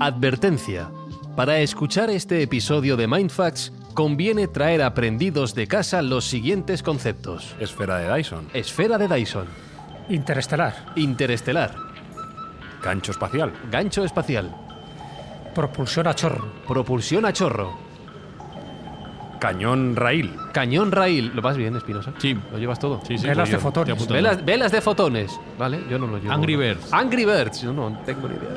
Advertencia. Para escuchar este episodio de Mindfacts, conviene traer aprendidos de casa los siguientes conceptos. Esfera de Dyson. Esfera de Dyson. Interestelar. Interestelar. Gancho espacial. Gancho espacial. Propulsión a chorro. Propulsión a chorro. Cañón raíl. Cañón raíl. ¿Lo vas bien, Espinosa? Sí. ¿Lo llevas todo? Sí, sí, Velas de fotones. Velas de fotones. Vale, yo no lo llevo. Angry Birds. Angry Birds. Yo no tengo ni idea.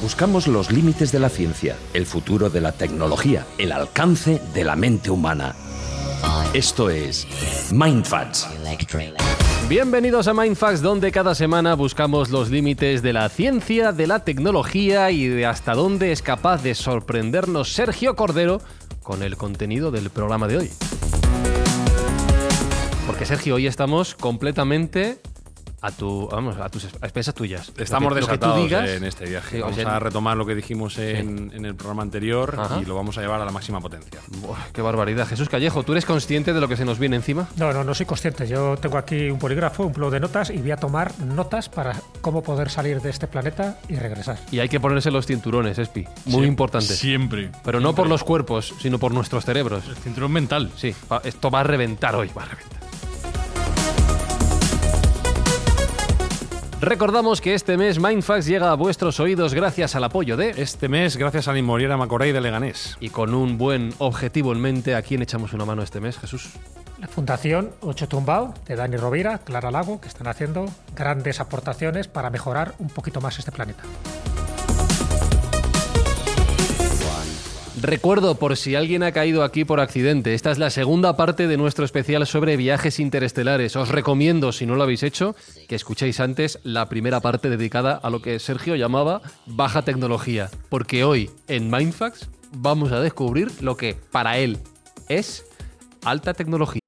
Buscamos los límites de la ciencia, el futuro de la tecnología, el alcance de la mente humana. Esto es Mindfacts. Bienvenidos a Mindfax, donde cada semana buscamos los límites de la ciencia, de la tecnología y de hasta dónde es capaz de sorprendernos Sergio Cordero con el contenido del programa de hoy. Porque Sergio, hoy estamos completamente a tu, vamos, a tus a expensas tuyas. Estamos Lo que- lo que tú desatados digas, en este viaje. O vamos sea, a retomar lo que dijimos en, en el programa anterior Ajá. y lo vamos a llevar a la máxima potencia. Buah, qué barbaridad. Jesús Callejo, ¿tú eres consciente de lo que se nos viene encima? No, no, no soy consciente. Yo tengo aquí un polígrafo, un blog de notas y voy a tomar notas para cómo poder salir de este planeta y regresar. Y hay que ponerse los cinturones, Espi. Muy importante. Siempre. Pero no por los cuerpos, sino por nuestros cerebros. El cinturón mental. Sí, esto va a reventar hoy, va a reventar. Recordamos que este mes Mindfax llega a vuestros oídos gracias al apoyo de... Este mes, gracias a la inmobiliaria Macorey de Leganés. Y con un buen objetivo en mente, ¿a quién echamos una mano este mes, Jesús? La Fundación Ocho Tumbao de Dani Rovira, Clara Lago, que están haciendo grandes aportaciones para mejorar un poquito más este planeta. Recuerdo, por si alguien ha caído aquí por accidente, esta es la segunda parte de nuestro especial sobre viajes interestelares. Os recomiendo, si no lo habéis hecho, que escuchéis antes la primera parte dedicada a lo que Sergio llamaba baja tecnología. Porque hoy, en Mindfax, vamos a descubrir lo que para él es alta tecnología.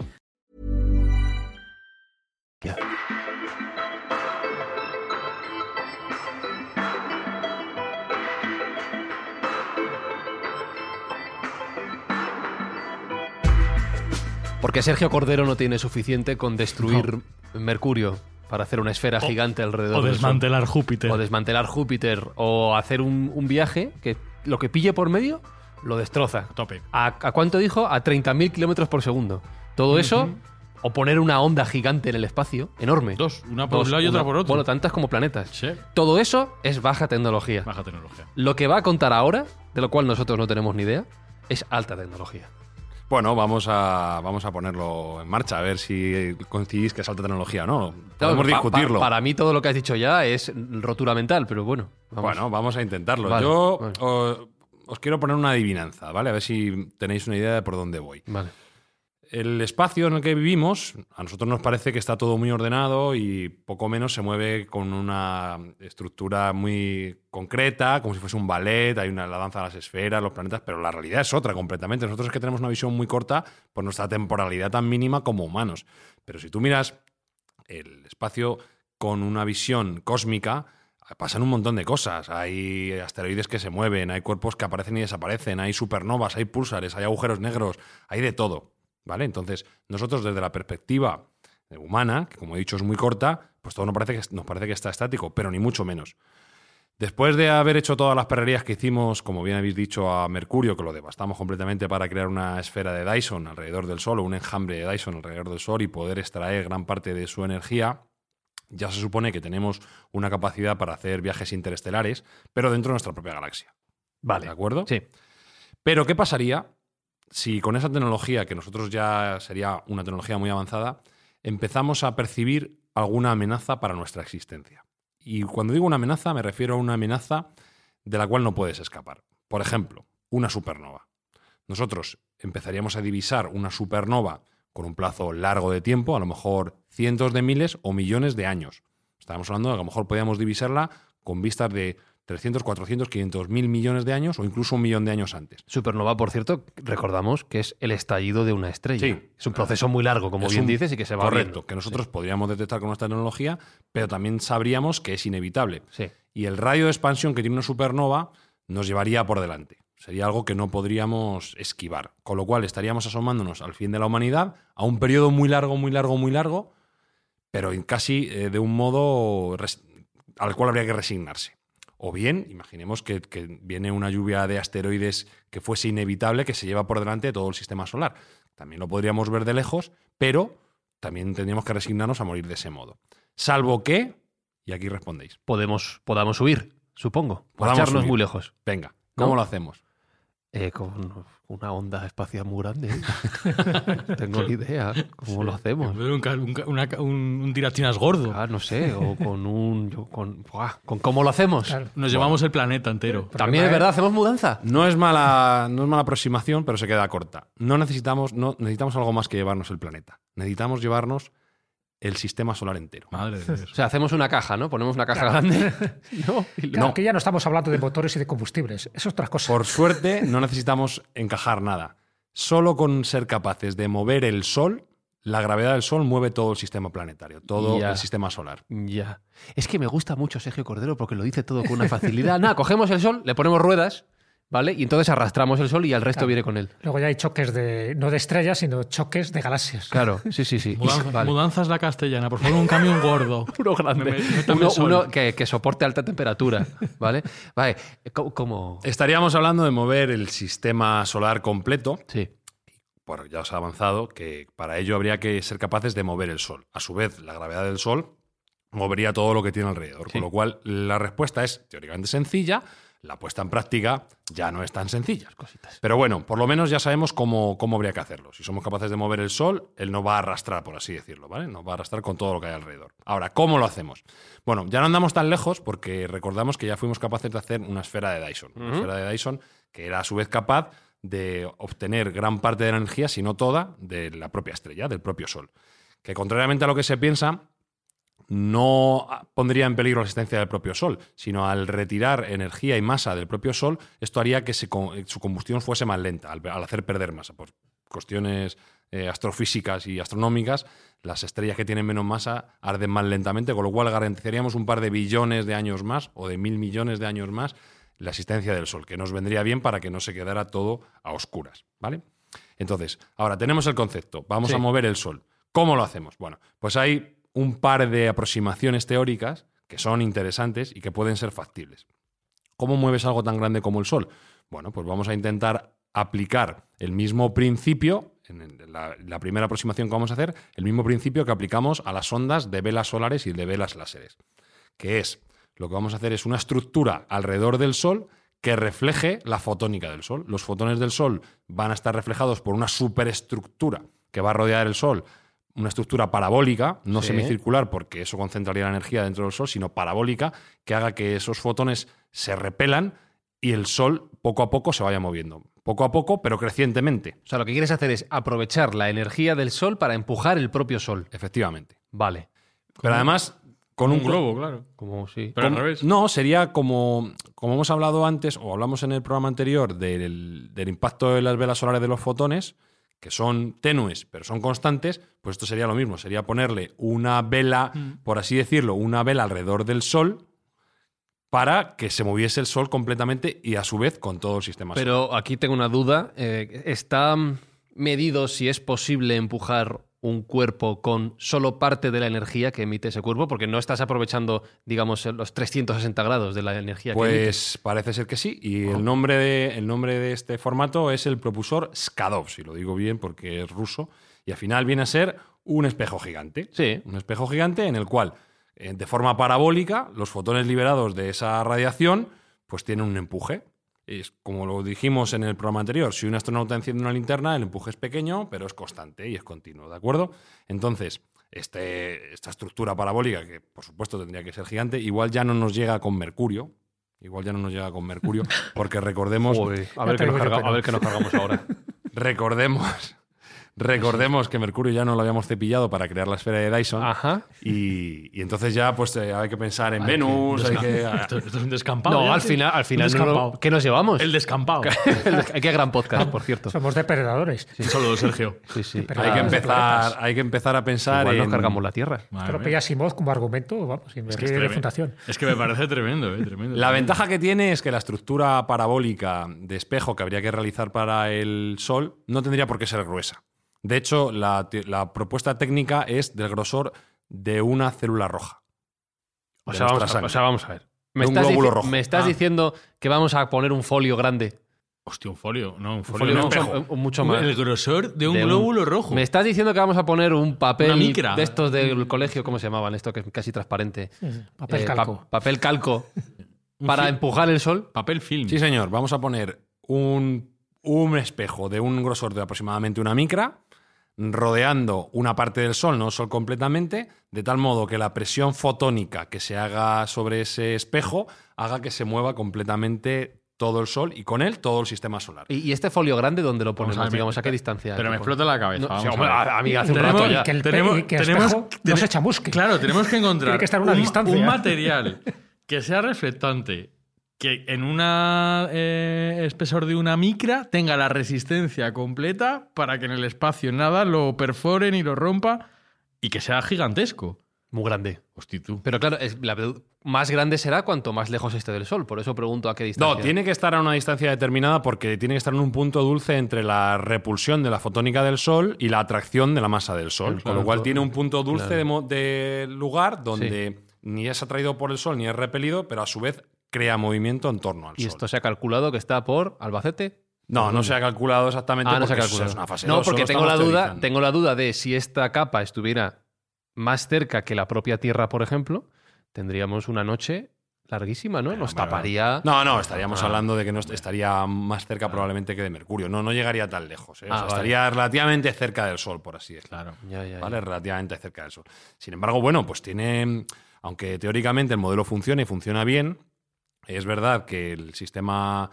Porque Sergio Cordero no tiene suficiente con destruir Mercurio para hacer una esfera gigante alrededor O del Sol. desmantelar Júpiter. O desmantelar Júpiter. O hacer un, un viaje que lo que pille por medio lo destroza. Tope. ¿A, a cuánto dijo? A 30.000 kilómetros por segundo. Todo eso, o poner una onda gigante en el espacio, enorme. Dos, una por Dos, un lado y otra por otro. Bueno, tantas como planetas. Sí. Todo eso es baja tecnología. Baja tecnología. Lo que va a contar ahora, de lo cual nosotros no tenemos ni idea, es alta tecnología. Bueno, vamos a, vamos a ponerlo en marcha, a ver si coincidís que es alta tecnología o no. Claro, Podemos pa- pa- discutirlo. para mí todo lo que has dicho ya es rotura mental, pero bueno. vamos. Bueno, vamos a intentarlo. Vale, Yo vale. o- os quiero poner una adivinanza, ¿vale? A ver si tenéis una idea de por dónde voy. Vale. El espacio en el que vivimos, a nosotros nos parece que está todo muy ordenado y poco menos se mueve con una estructura muy concreta, como si fuese un ballet, hay una la danza de las esferas, los planetas, pero la realidad es otra completamente. Nosotros es que tenemos una visión muy corta por nuestra temporalidad tan mínima como humanos. Pero si tú miras el espacio con una visión cósmica, pasan un montón de cosas. Hay asteroides que se mueven, hay cuerpos que aparecen y desaparecen, hay supernovas, hay púlsares, hay agujeros negros, hay de todo. ¿Vale? Entonces, nosotros desde la perspectiva humana, que como he dicho es muy corta, pues todo nos parece que, nos parece que está estático, pero ni mucho menos. Después de haber hecho todas las perrerías que hicimos, como bien habéis dicho, a Mercurio, que lo devastamos completamente para crear una esfera de Dyson alrededor del Sol o un enjambre de Dyson alrededor del Sol y poder extraer gran parte de su energía, ya se supone que tenemos una capacidad para hacer viajes interestelares, pero dentro de nuestra propia galaxia. Vale. ¿De acuerdo? Sí. Pero, ¿qué pasaría si con esa tecnología, que nosotros ya sería una tecnología muy avanzada, empezamos a percibir alguna amenaza para nuestra existencia? Y cuando digo una amenaza, me refiero a una amenaza de la cual no puedes escapar. Por ejemplo, una supernova. Nosotros empezaríamos a divisar una supernova con un plazo largo de tiempo, a lo mejor cientos de miles o millones de años. Estamos hablando de que a lo mejor podíamos divisarla con vistas de 300, 400, 500 mil millones de años o incluso un millón de años antes. Supernova, por cierto, recordamos que es el estallido de una estrella. Sí. Es un proceso muy largo, como bien un- dices, y que se va Correcto, viendo. que nosotros podríamos detectar con nuestra tecnología, pero también sabríamos que es inevitable. Sí. Y el radio de expansión que tiene una supernova nos llevaría por delante. Sería algo que no podríamos esquivar. Con lo cual estaríamos asomándonos al fin de la humanidad a un periodo muy largo, muy largo, muy largo, pero en casi eh, de un modo al cual habría que resignarse. O bien, imaginemos que, que viene una lluvia de asteroides que fuese inevitable, que se lleva por delante todo el sistema solar. También lo podríamos ver de lejos, pero también tendríamos que resignarnos a morir de ese modo. Salvo que, y aquí respondéis, Podemos, podamos huir, supongo. Podamos Marcharnos huir. muy lejos. venga, ¿cómo ¿No? lo hacemos? Eh, con una onda espacial muy grande. No tengo ni idea. ¿Cómo lo hacemos? Un, una ca- un- un tirachinas gordo. Ah, no sé, o con un. yo con, buah, ¿con cómo lo hacemos? Claro. Nos llevamos el planeta entero. También es verdad, hacemos mudanza. No es mala, no es mala aproximación, pero se queda corta. No necesitamos, no, necesitamos algo más que llevarnos el planeta. Necesitamos llevarnos el sistema solar entero. Madre de Dios. O sea, hacemos una caja, ¿no? Ponemos una caja grande. no, Claro, no. aquí ya no estamos hablando de motores y de combustibles. Es otra cosa. Por suerte, no necesitamos encajar nada. Solo con ser capaces de mover el Sol, la gravedad del Sol mueve todo el sistema planetario, todo Ya. el sistema solar. Ya. Es que me gusta mucho Sergio Cordero porque lo dice todo con una facilidad. Nada, cogemos el sol, le ponemos ruedas, ¿vale? Y entonces arrastramos el sol y el resto Claro. viene con él. Luego ya hay choques de, no de estrellas, sino choques de galaxias. Claro, sí, sí, sí. Mudanza- Vale. Mudanzas la castellana, por favor, un camión gordo. Uno grande. Me- me- uno uno que, que soporte alta temperatura, ¿vale? Vale, ¿cómo? cómo- Estaríamos hablando de mover el sistema solar completo, Sí, bueno, ya os he avanzado, que para ello habría que ser capaces de mover el Sol. A su vez, la gravedad del Sol movería todo lo que tiene alrededor. Sí. Con lo cual, la respuesta es teóricamente sencilla, la puesta en práctica ya no es tan sencilla. cositas. Pero bueno, por lo menos ya sabemos cómo, cómo habría que hacerlo. Si somos capaces de mover el Sol, él nos va a arrastrar, por así decirlo, ¿vale? Nos va a arrastrar con todo lo que hay alrededor. Ahora, ¿cómo lo hacemos? Bueno, ya no andamos tan lejos porque recordamos que ya fuimos capaces de hacer una esfera de Dyson. Una esfera de Dyson que era a su vez capaz de obtener gran parte de la energía, si no toda, de la propia estrella, del propio Sol. Que contrariamente a lo que se piensa, no pondría en peligro la existencia del propio Sol, sino al retirar energía y masa del propio Sol, esto haría que se su combustión fuese más lenta, al, al hacer perder masa. Por cuestiones eh, astrofísicas y astronómicas, las estrellas que tienen menos masa arden más lentamente, con lo cual garantizaríamos un par de billones de años más o de mil millones de años más la existencia del Sol, que nos vendría bien para que no se quedara todo a oscuras. ¿Vale? Entonces, ahora tenemos el concepto, vamos Sí. a mover el Sol. ¿Cómo lo hacemos? Bueno, pues hay un par de aproximaciones teóricas que son interesantes y que pueden ser factibles. ¿Cómo mueves algo tan grande como el Sol? Bueno, pues vamos a intentar aplicar el mismo principio, en la, la primera aproximación que vamos a hacer, el mismo principio que aplicamos a las ondas de velas solares y de velas láseres, que es, lo que vamos a hacer es una estructura alrededor del Sol que refleje la fotónica del Sol. Los fotones del Sol van a estar reflejados por una superestructura que va a rodear el Sol, una estructura parabólica, no Sí. semicircular, porque eso concentraría la energía dentro del Sol, sino parabólica, que haga que esos fotones se repelan y el Sol poco a poco se vaya moviendo. Poco a poco, pero crecientemente, O sea, lo que quieres hacer es aprovechar la energía del sol para empujar el propio sol. efectivamente. Vale. Pero además, con un, un globo, claro. Como sí. Pero al revés. No, sería como, como hemos hablado antes, o hablamos en el programa anterior, del, del impacto de las velas solares de los fotones, que son tenues, pero son constantes, pues esto sería lo mismo. Sería ponerle una vela, por así decirlo, una vela alrededor del Sol para que se moviese el Sol completamente y a su vez con todo el sistema solar. Pero aquí tengo una duda. Eh, ¿Está medido si es posible empujar un cuerpo con solo parte de la energía que emite ese cuerpo? Porque no estás aprovechando, digamos, los 360 grados de la energía que emite. Pues parece ser que sí. Y el, nombre de, el nombre de este formato es el propulsor Skadov, si lo digo bien porque es ruso. Y al final viene a ser un espejo gigante. Sí. Un espejo gigante en el cual, eh, de forma parabólica, los fotones liberados de esa radiación pues tienen un empuje. Es como lo dijimos en el programa anterior, si un astronauta enciende una linterna, el empuje es pequeño, pero es constante y es continuo, ¿de acuerdo? Entonces, este, esta estructura parabólica, que por supuesto tendría que ser gigante, igual ya no nos llega con Mercurio, igual ya no nos llega con Mercurio, porque recordemos, Joder, ver nos carga- a ver qué nos cargamos ahora. recordemos, recordemos que Mercurio ya no lo habíamos cepillado para crear la esfera de Dyson. Ajá. Y, y entonces ya pues eh, hay que pensar en Venus, hay que... Esto, esto es un descampado. No, al final, al Un final no lo-. ¿qué nos llevamos? El descampado. Qué gran podcast, por cierto. Somos depredadores. Solo Sergio. Sí, sí. Pero- hay, que empezar, hay que empezar a pensar Igual nos en... cargamos la Tierra. Madre Esto lo como argumento, vamos, sin Es que, es de tremendo. fundación. Es que me parece tremendo, eh, tremendo. La ventaja que tiene es que la estructura parabólica de espejo que habría que realizar para el Sol no tendría por qué ser gruesa. De hecho, la, propuesta técnica es del grosor de una célula roja. O sea, vamos a, sangre. o sea, vamos a ver. Me estás, rojo. me estás Ah. diciendo que vamos a poner un folio grande. Hostia, un folio. No, un Un folio, folio no. mucho, un- mucho más. El grosor de un De un- glóbulo rojo. Me estás diciendo que vamos a poner un papel Una micra. de estos del colegio, ¿cómo se llamaban? Esto que es casi transparente. Papel Eh, pa- calco. papel calco. Para empujar el sol. Papel film. Sí, señor. Vamos a poner un, un espejo de un grosor de aproximadamente una micra, rodeando una parte del Sol, no el Sol completamente, de tal modo que la presión fotónica que se haga sobre ese espejo haga que se mueva completamente todo el Sol y con él todo el sistema solar. ¿Y, y este folio grande dónde lo Vamos ponemos? a ver, digamos, ¿a qué distancia? Pero me explota la cabeza. No, vamos sí, a hombre, ver. a- a mí hace un Tenemos- rato ya. Que el, tenemos- que el tenemos- espejo no se chamusque. Claro, tenemos que encontrar Tiene que estar a una un, distancia. un material que sea reflectante, que en un espesor de una micra tenga la resistencia completa para que en el espacio nada lo perfore ni lo rompa y que sea gigantesco. Muy grande. Hostia, tú. Pero claro, es, la, más grande será cuanto más lejos esté del sol. Por eso pregunto a qué distancia. No, tiene que estar a una distancia determinada porque tiene que estar en un punto dulce entre la repulsión de la fotónica del Sol y la atracción de la masa del Sol. con lo cual tiene un punto dulce de lugar donde ni es atraído por el Sol ni es repelido, pero a su vez crea movimiento en torno al Y Sol. esto se ha calculado que está por Albacete. No, no se ha calculado exactamente Ah, no se ha calculado. es una fase no, porque tengo la duda, tengo la duda de si esta capa estuviera más cerca que la propia Tierra, por ejemplo, tendríamos una noche larguísima, ¿no? Nos taparía. No, no, estaríamos Ah. hablando de que no est- estaría más cerca probablemente que de Mercurio. No, no llegaría tan lejos. ¿eh? O Ah, sea, vale. Estaría relativamente cerca del Sol, por así decirlo. Claro. Ya, ya, ya. ¿vale? Relativamente cerca del Sol. Sin embargo, bueno, pues tiene, aunque teóricamente el modelo funciona y funciona bien, es verdad que el sistema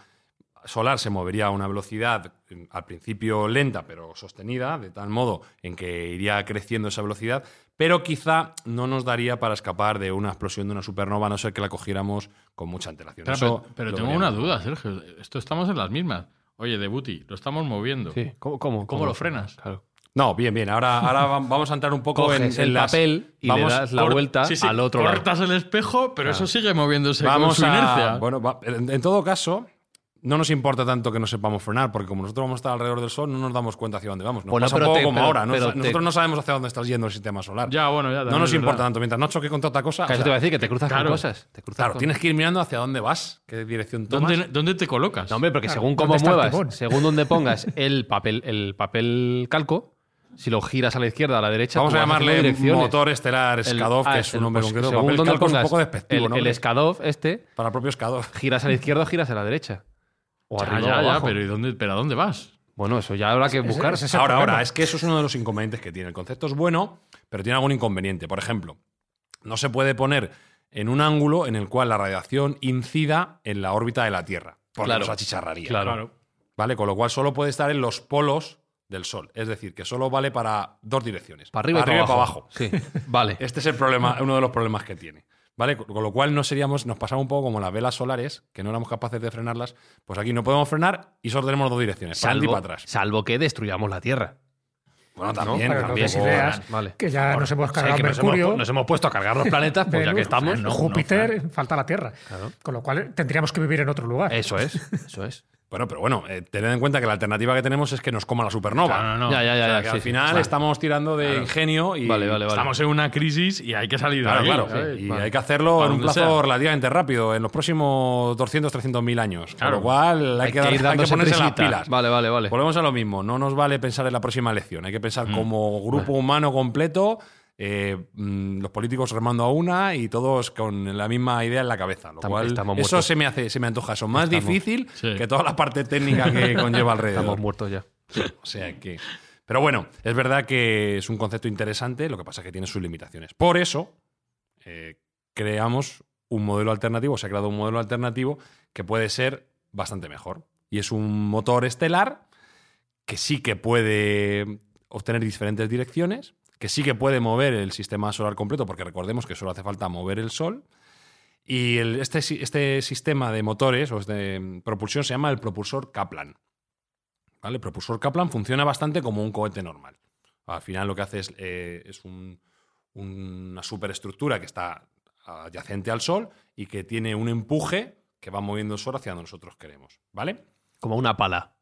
solar se movería a una velocidad mm, al principio lenta pero sostenida, de tal modo en que iría creciendo esa velocidad, pero quizá no nos daría para escapar de una explosión de una supernova, a no ser que la cogiéramos con mucha antelación. Pero, Eso pero- pero lo tengo veríamos. una duda, Sergio. Esto estamos en las mismas. Oye, Debuti, lo estamos moviendo. Sí, ¿Cómo, cómo, ¿Cómo lo frenas? Claro. No, bien, bien. Ahora, ahora va- vamos a entrar un poco en, Coges en el las- papel y vamos le das la vuelta Sí, sí, al otro lado. cortas el espejo, pero eso sigue moviéndose Vamos con su a- inercia. Bueno, va- en, en todo caso, no nos importa tanto que no sepamos frenar, porque como nosotros vamos a estar alrededor del Sol, no nos damos cuenta hacia dónde vamos. Nos Bueno, pasa un poco te- como pero- ahora. ¿no? pero te- nosotros no sabemos hacia dónde está yendo el sistema solar. ya, bueno, ya. no nos importa verdad. tanto. Mientras no choque contra otra cosa. O sea, te voy a decir que te cruzas claro. con cosas. Te cruzas claro, con- tienes que ir mirando hacia dónde vas, qué dirección tomas. ¿Dónde, ¿Dónde te colocas? No, hombre, porque Claro, según ¿dónde cómo muevas, según donde pongas el papel, el papel calco, si lo giras a la izquierda o a la derecha, Vamos a llamarle motor estelar El- Skadov, ah, que es un nombre pues, concreto. según donde calco es un pongas poco despectivo, el, ¿no? el Skadov este, Para el propio Skadov. giras a la izquierda o giras a la derecha. O Ya, arriba ya, o ya, abajo. pero, ¿y dónde, pero ¿a dónde vas? Bueno, eso ya habrá que buscar. es Ahora, problema. ahora, es que eso es uno de los inconvenientes que tiene. El concepto es bueno, pero tiene algún inconveniente. Por ejemplo, no se puede poner en un ángulo en el cual la radiación incida en la órbita de la Tierra, porque Claro. nos achicharraría. Claro. ¿Vale? Con lo cual solo puede estar en los polos del Sol. Es decir, que solo vale para dos direcciones. Para arriba, y, para abajo. Sí, vale. Este es el problema, uno de los problemas que tiene. ¿Vale? Con lo cual no seríamos, nos pasaba un poco como las velas solares, que no éramos capaces de frenarlas. Pues aquí no podemos frenar y solo tenemos dos direcciones, para adelante y salvo, para atrás. salvo que destruyamos la Tierra. Bueno, ¿no? también, no también. ideas, Vale. que ya nos hemos O sea, cargado que nos Mercurio, hemos, nos hemos puesto a cargar los planetas, pues ya que estamos. Júpiter, falta la Tierra. Con lo cual tendríamos que vivir en otro lugar. Eso es, eso es. Bueno, pero bueno, eh, tened en cuenta que la alternativa que tenemos es que nos coma la supernova. Claro, no, no. Ya, ya, ya. O sea, ya, que sí, al final claro. estamos tirando de ingenio y Vale, vale, vale. Estamos en una crisis y hay que salir de Claro, ahí. claro. ¿sabes? Y Vale. hay que hacerlo Para en un plazo sea. relativamente rápido, en los próximos 200, 300 mil años. Claro. Con lo cual hay, Hay que, que dar- ir hay que ponerse las pilas. Vale, vale, vale. Volvemos a lo mismo. No nos vale pensar en la próxima elección. Hay que pensar Mm. como grupo humano completo, eh, mm, los políticos remando a una y todos con la misma idea en la cabeza. Lo Estamos- cual, estamos eso se me hace, se me antoja eso más difícil Sí. que toda la parte técnica que conlleva alrededor. Estamos muertos ya. O sea que. Pero bueno, es verdad que es un concepto interesante, lo que pasa es que tiene sus limitaciones. Por eso, eh, creamos un modelo alternativo, se ha creado un modelo alternativo que puede ser bastante mejor. Y es un motor estelar que sí que puede obtener diferentes direcciones, que sí que puede mover el sistema solar completo, porque recordemos que solo hace falta mover el Sol. Y el- este, este sistema de motores o de mm, propulsión se llama el propulsor Kaplan. ¿Vale? El propulsor Kaplan funciona bastante como un cohete normal. Al final lo que hace es, eh, es un- una superestructura que está adyacente al Sol y que tiene un empuje que va moviendo el Sol hacia donde nosotros queremos. ¿Vale? Como una pala.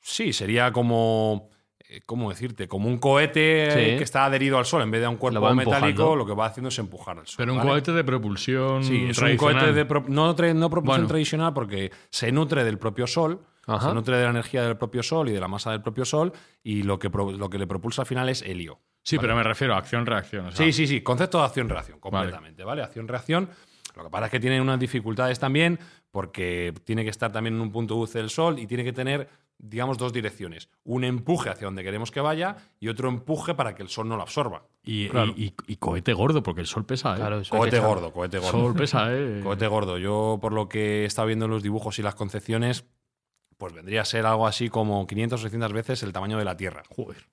Sí, sería como. Eh, ¿Cómo decirte? Como un cohete Sí. eh, que está adherido al Sol en vez de a un cuerpo metálico, empujando. lo que va haciendo es empujar al Sol. Pero un ¿vale? cohete de propulsión. Sí, es un cohete de pro- no, tra- no propulsión Bueno. tradicional porque se nutre del propio Sol, Ajá. se nutre de la energía del propio Sol y de la masa del propio Sol y lo que, pro- lo que le propulsa al final es helio. Sí, pero me refiero a acción-reacción. o sea, Sí, sí, sí, concepto de acción-reacción, completamente, ¿vale? Acción-reacción. Lo que pasa es que tiene unas dificultades también porque tiene que estar también en un punto dulce del Sol y tiene que tener, digamos, dos direcciones. Un empuje hacia donde queremos que vaya y otro empuje para que el Sol no lo absorba. Y, Claro. y- y- y cohete gordo, porque el sol pesa, ¿eh? Claro, eso Cohete gordo, cohete gordo. sol pesa, ¿eh? Cohete gordo. Yo, por lo que he estado viendo en los dibujos y las concepciones, pues vendría a ser algo así como 500 o 600 veces el tamaño de la Tierra. Joder.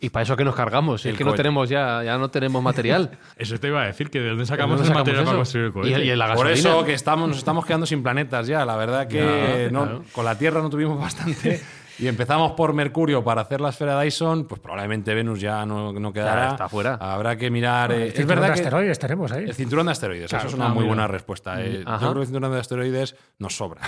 ¿Y para eso que nos cargamos? El es que no tenemos ya, ya no tenemos material. Eso te iba a decir, que de dónde sacamos ¿Dónde el material para construir el cohete. Y, y la Por eso que estamos, nos estamos quedando sin planetas ya. La verdad que Ya, no- claro. con la Tierra no tuvimos bastante. Y empezamos por Mercurio para hacer la esfera Dyson, pues probablemente Venus ya no, no quedará. Ya está fuera. Habrá que mirar. eh, El es cinturón verdad de que asteroides tenemos ahí. el cinturón de asteroides, Claro, eso es una ah, muy buena respuesta. eh. Yo Ajá. creo que el cinturón de asteroides nos sobra.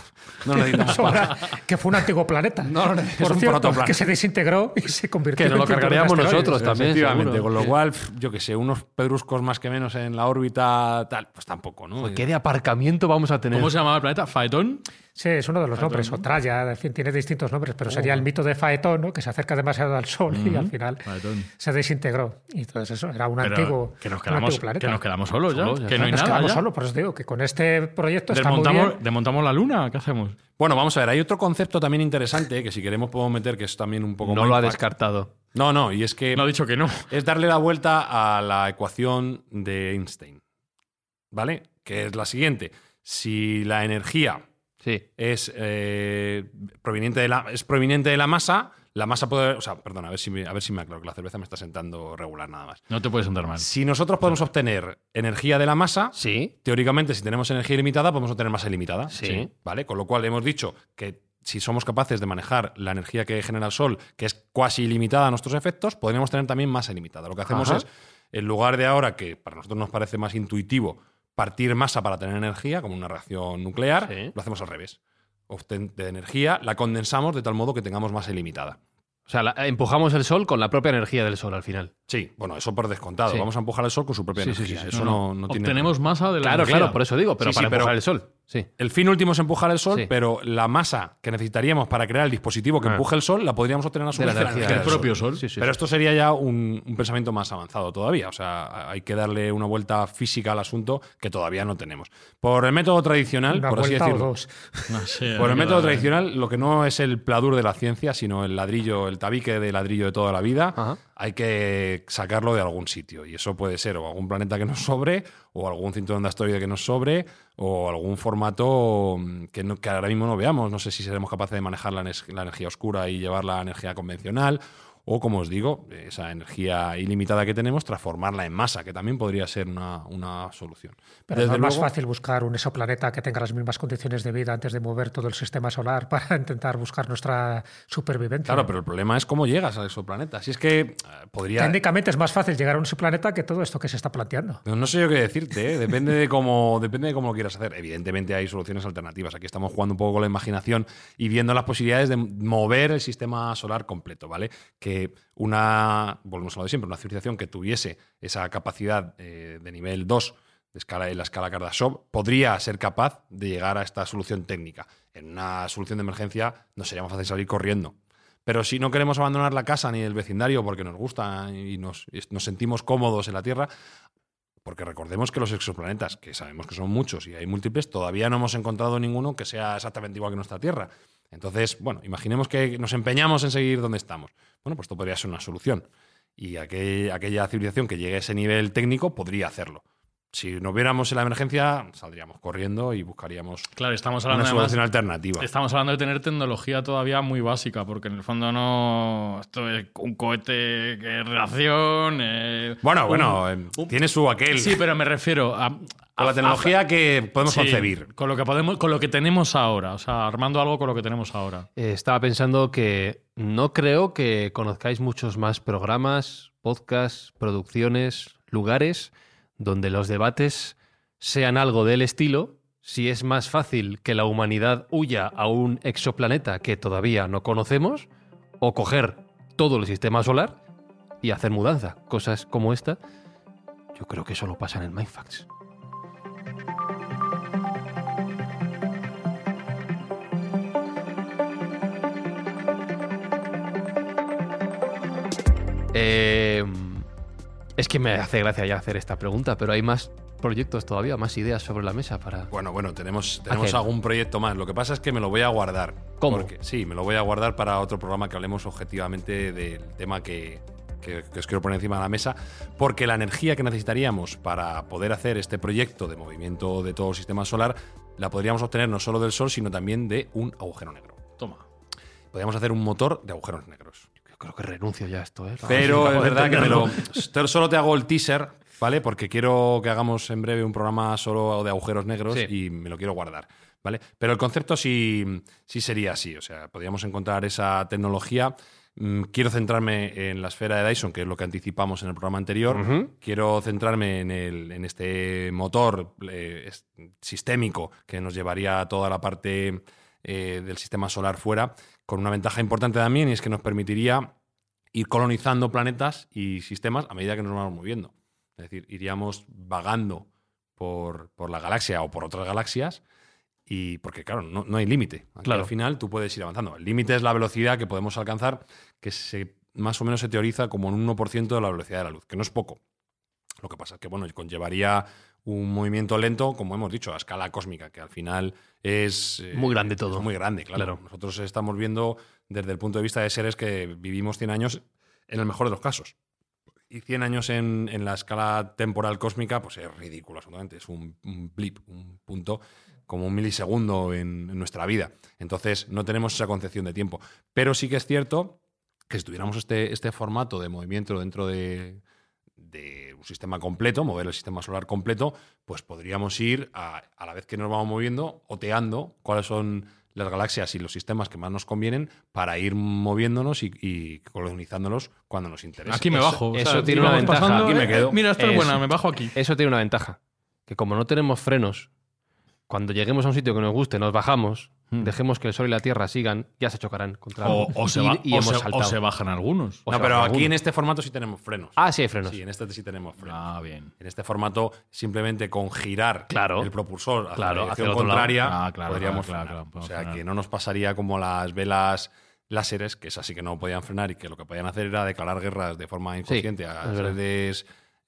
No necesitamos Sobra, más. que fue un antiguo planeta. No, no, es por un cierto, que se desintegró y se convirtió Que nos lo en cinturón de cargaríamos asteroides. nosotros también. Efectivamente, seguro. con lo cual, yo que sé, unos pedruscos más que menos en la órbita, tal, pues tampoco, ¿no? ¿Qué de aparcamiento vamos a tener? ¿Cómo se llamaba el planeta? ¿Faetón? Sí, es uno de los nombres, o Traya, en fin, tiene distintos nombres, pero sería el mito de Faetón, ¿no? que se acerca demasiado al Sol y al final Faetón. se desintegró. Y entonces eso, era un Pero antiguo, que nos un quedamos, antiguo planeta. que nos quedamos solos ya. Solos, ya que no hay Nos nada quedamos ya. solos, por eso digo que con este proyecto está muy Desmontamos, bien. desmontamos la luna, ¿qué hacemos? Bueno, vamos a ver, hay otro concepto también interesante que si queremos podemos meter, que es también un poco no lo ha descartado. No, no, y es que No ha dicho que no. es darle la vuelta a la ecuación de Einstein, ¿vale? Que es la siguiente. Si la energía Sí. es, eh, proveniente de la, es proveniente de la masa, la masa puede... O sea, perdón, a ver si me, a ver si me aclaro, que la cerveza me está sentando regular nada más. No te puedes sentar mal. Si nosotros podemos obtener energía de la masa, Sí. teóricamente, si tenemos energía ilimitada, podemos obtener masa ilimitada. Sí. ¿Vale? Con lo cual hemos dicho que si somos capaces de manejar la energía que genera el Sol, que es cuasi ilimitada a nuestros efectos, podríamos tener también masa ilimitada. Lo que hacemos Ajá. es, en lugar de ahora, que para nosotros nos parece más intuitivo, partir masa para tener energía, como una reacción nuclear, Sí. lo hacemos al revés. Obten- de energía, la condensamos de tal modo que tengamos masa ilimitada. O sea, la- empujamos el sol con la propia energía del sol al final. Sí, bueno, eso por descontado. Sí. Vamos a empujar el Sol con su propia Sí, energía. sí. Eso no, no tiene Obtenemos masa de la Claro, energía. claro, por eso digo, pero para pero- empujar el sol. Sí. El fin último es empujar el sol, Sí. pero la masa que necesitaríamos para crear el dispositivo que Ah. empuje el sol la podríamos obtener a su vez de la energía energía del del propio sol. Sí, sí, Pero sí. esto sería ya un, un pensamiento más avanzado todavía. O sea, hay que darle una vuelta física al asunto que todavía no tenemos. Por el método tradicional, Una por así decirlo. dos. No sé, Por el método darle- tradicional, lo que no es el pladur de la ciencia, sino el ladrillo, el tabique de ladrillo de toda la vida, Ajá. hay que sacarlo de algún sitio. Y eso puede ser o algún planeta que nos sobre, o algún cinturón de asteroide que nos sobre, o algún formato mm, que, no- que ahora mismo no veamos. No sé si seremos capaces de manejar la, la energía oscura y llevar la energía convencional, o, como os digo, esa energía ilimitada que tenemos, transformarla en masa, que también podría ser una, una solución. Pero Desde no es más fácil buscar un exoplaneta que tenga las mismas condiciones de vida antes de mover todo el sistema solar para intentar buscar nuestra supervivencia. Claro, pero el problema es cómo llegas al exoplaneta. Si es que eh, podría... Técnicamente es más fácil llegar a un exoplaneta que todo esto que se está planteando. No, no sé yo qué decirte, ¿eh? depende, de cómo, depende de cómo lo quieras hacer. Evidentemente hay soluciones alternativas. Aquí estamos jugando un poco con la imaginación y viendo las posibilidades de mover el sistema solar completo, ¿vale? Que una, volvemos a lo de siempre, una civilización que tuviese esa capacidad eh, de nivel 2 de escala, en la escala Kardashev podría ser capaz de llegar a esta solución técnica. En una solución de emergencia no sería más fácil salir corriendo. Pero si no queremos abandonar la casa ni el vecindario porque nos gusta y nos, y nos sentimos cómodos en la Tierra, porque recordemos que los exoplanetas, que sabemos que son muchos y hay múltiples, todavía no hemos encontrado ninguno que sea exactamente igual que nuestra Tierra. Entonces, bueno, imaginemos que nos empeñamos en seguir donde estamos. Bueno, pues esto podría ser una solución. Y aquel- aquella civilización que llegue a ese nivel técnico podría hacerlo. Si no viéramos en la emergencia, saldríamos corriendo y buscaríamos Claro, estamos una además- solución alternativa. Estamos hablando de tener tecnología todavía muy básica, porque en el fondo no. Esto es un cohete que es reacción. eh, Bueno, un- bueno, eh, un- tiene su aquel. Sí, pero me refiero a. a la tecnología que podemos Sí, concebir. Con lo que podemos, con lo que tenemos ahora. O sea, armando algo con lo que tenemos ahora. Eh, estaba pensando que no creo que conozcáis muchos más programas, podcasts, producciones, lugares donde los debates sean algo del estilo si es más fácil que la humanidad huya a un exoplaneta que todavía no conocemos o coger todo el sistema solar y hacer mudanza. Cosas como esta, yo creo que solo pasan en Mindfacts. Eh, es que me hace gracia ya hacer esta pregunta, pero hay más proyectos todavía, más ideas sobre la mesa para... Bueno, bueno, tenemos, tenemos Hacer. algún proyecto más. Lo que pasa es que me lo voy a guardar. ¿Cómo? Porque, sí, me lo voy a guardar para otro programa que hablemos objetivamente del tema que, que- que os quiero poner encima de la mesa. Porque la energía que necesitaríamos para poder hacer este proyecto de movimiento de todo el sistema solar la podríamos obtener no solo del Sol, sino también de un agujero negro. Toma. Podríamos hacer un motor de agujeros negros. Yo creo que renuncio ya a esto, ¿eh? Pero Acabo es verdad que me lo, solo te hago el teaser, ¿vale? Porque quiero que hagamos en breve un programa solo de agujeros negros Sí. y me lo quiero guardar, ¿vale? Pero el concepto sí, sí sería así, o sea, podríamos encontrar esa tecnología. Mm, Quiero centrarme en la esfera de Dyson, que es lo que anticipamos en el programa anterior. Quiero centrarme en, el- en este motor eh, sistémico que nos llevaría a toda la parte eh, del sistema solar fuera, con una ventaja importante también, y es que nos permitiría ir colonizando planetas y sistemas a medida que nos vamos moviendo. Es decir, iríamos vagando por, por la galaxia o por otras galaxias y porque, claro, no, no hay límite. Claro. Al final tú puedes ir avanzando. El límite es la velocidad que podemos alcanzar, que se, más o menos se teoriza como en un 1% de la velocidad de la luz, que no es poco. Lo que pasa es que, bueno, conllevaría un movimiento lento, como hemos dicho, a escala cósmica, que al final es... eh, Muy grande todo. es muy grande, claro. Claro. Nosotros estamos viendo desde el punto de vista de seres que vivimos 100 años en el mejor de los casos. Y 100 años en, en la escala temporal cósmica, pues es ridículo, absolutamente. Es un, un blip, un punto como un milisegundo en, en nuestra vida. Entonces, no tenemos esa concepción de tiempo. Pero sí que es cierto que si tuviéramos este, este formato de movimiento dentro de, de un sistema completo, mover el sistema solar completo, pues podríamos ir a, a la vez que nos vamos moviendo, oteando cuáles son las galaxias y los sistemas que más nos convienen para ir moviéndonos y, y colonizándolos cuando nos interese. Aquí me Eso- bajo. eso tiene una ventaja. pasando, Aquí me eh, quedo. Mira, esta es buena, me bajo aquí. Eso tiene una ventaja. Que como no tenemos frenos, cuando lleguemos a un sitio que nos guste, nos bajamos. Dejemos que el Sol y la Tierra sigan, ya se chocarán contra O, o se Y- va- y o hemos se- o saltado. se bajan algunos. O no, pero aquí en este formato sí tenemos frenos. Ah, sí hay frenos. Sí, en este sí tenemos frenos. Ah, bien. En este formato, simplemente con girar Claro. el propulsor hacia Claro, la hacia dirección contraria, Ah, claro, podríamos claro, claro, frenar. claro, podemos o sea, frenar. que no nos pasaría como las velas láseres, que es así que no podían frenar y que lo que podían hacer era declarar guerras de forma inconsciente a es verdad.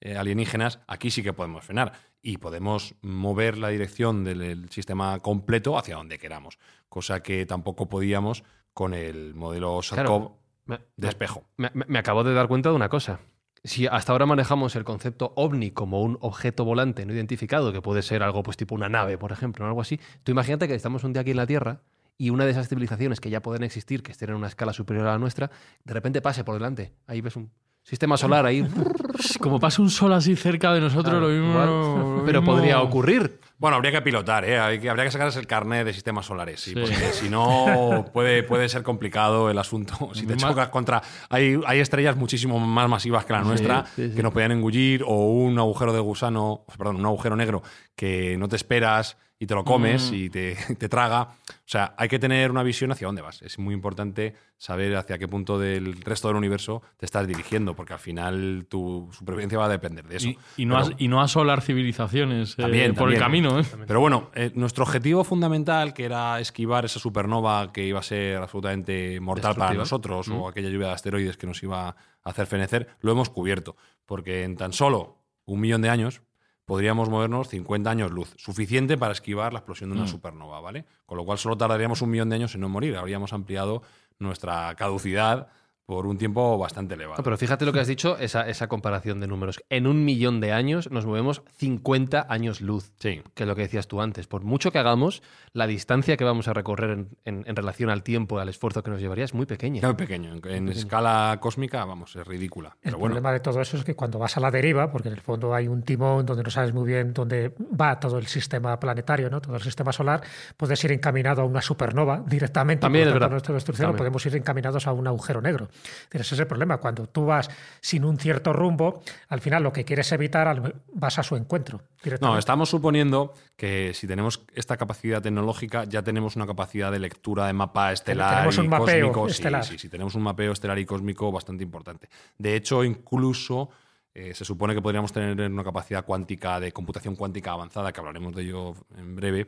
Eh, alienígenas. Aquí sí que podemos frenar y podemos mover la dirección del el sistema completo hacia donde queramos, cosa que tampoco podíamos con el modelo Sarkov de me- espejo. me- me acabo de dar cuenta de una cosa. Si hasta ahora manejamos el concepto ovni como un objeto volante no identificado, que puede ser algo pues tipo una nave, por ejemplo, o algo así, tú imagínate que estamos un día aquí en la Tierra y una de esas civilizaciones que ya pueden existir, que estén en una escala superior a la nuestra, de repente pase por delante. Ahí ves un sistema solar ahí. Como pasa un sol así cerca de nosotros, Claro, lo mismo. Pero podría ocurrir. Bueno, habría que pilotar, ¿eh? Hay que- habría que sacarse el carnet de sistemas solares, sí, Sí. porque si no puede, puede ser complicado el asunto. Si te Más- chocas contra... Hay, hay estrellas muchísimo más masivas que la nuestra sí, sí. que nos podían engullir o un agujero de gusano, perdón, un agujero negro que no te esperas y te lo comes Mm. y te, te traga. O sea, hay que tener una visión hacia dónde vas. Es muy importante saber hacia qué punto del resto del universo te estás dirigiendo, porque al final tu supervivencia va a depender de eso. Y, y no, Pero- y no asolar civilizaciones eh, También, por el camino. ¿eh? Pero bueno, eh, nuestro objetivo fundamental, que era esquivar esa supernova que iba a ser absolutamente mortal para nosotros, o aquella lluvia de asteroides que nos iba a hacer fenecer, lo hemos cubierto. Porque en tan solo un millón de años podríamos movernos 50 años luz, suficiente para esquivar la explosión de una supernova, ¿vale? Con lo cual solo tardaríamos un millón de años en no morir. Habríamos ampliado nuestra caducidad por un tiempo bastante elevado. No, pero fíjate lo que has dicho, esa, esa comparación de números. En un millón de años nos movemos 50 años luz. Sí. Que es lo que decías tú antes. Por mucho que hagamos, la distancia que vamos a recorrer en, en- en relación al tiempo, al esfuerzo que nos llevaría, es muy pequeña. Muy pequeño. En, en escala cósmica, vamos, es ridícula. El Pero bueno, problema de todo eso es que cuando vas a la deriva, porque en el fondo hay un timón donde no sabes muy bien dónde va todo el sistema planetario, ¿no? todo el sistema solar, puedes ir encaminado a una supernova directamente. También es verdad. nuestra destrucción, o También. podemos ir encaminados a un agujero negro. Pero ese es el problema. Cuando tú vas sin un cierto rumbo, al final lo que quieres evitar, vas a su encuentro. directamente. No, estamos suponiendo que si tenemos esta capacidad tecnológica, ya tenemos una capacidad de lectura de mapa estelar Tenemos un y mapeo cósmico. Estelar. Sí, sí, tenemos un mapeo estelar y cósmico bastante importante. De hecho, incluso eh, se supone que podríamos tener una capacidad cuántica de computación cuántica avanzada, que hablaremos de ello en breve,